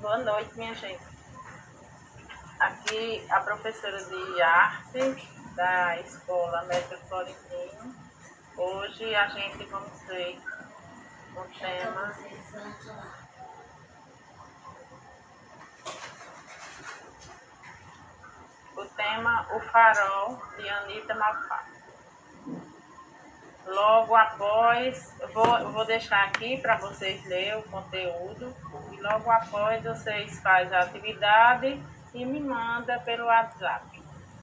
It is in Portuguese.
Boa noite, minha gente. Aqui a professora de arte da Escola Mestre Florentino. Hoje a gente vamos ver o tema o tema O Farol de Anitta Malfato. Logo após, vou, vou deixar aqui para vocês lerem o conteúdo e logo após vocês fazem a atividade e me manda pelo WhatsApp.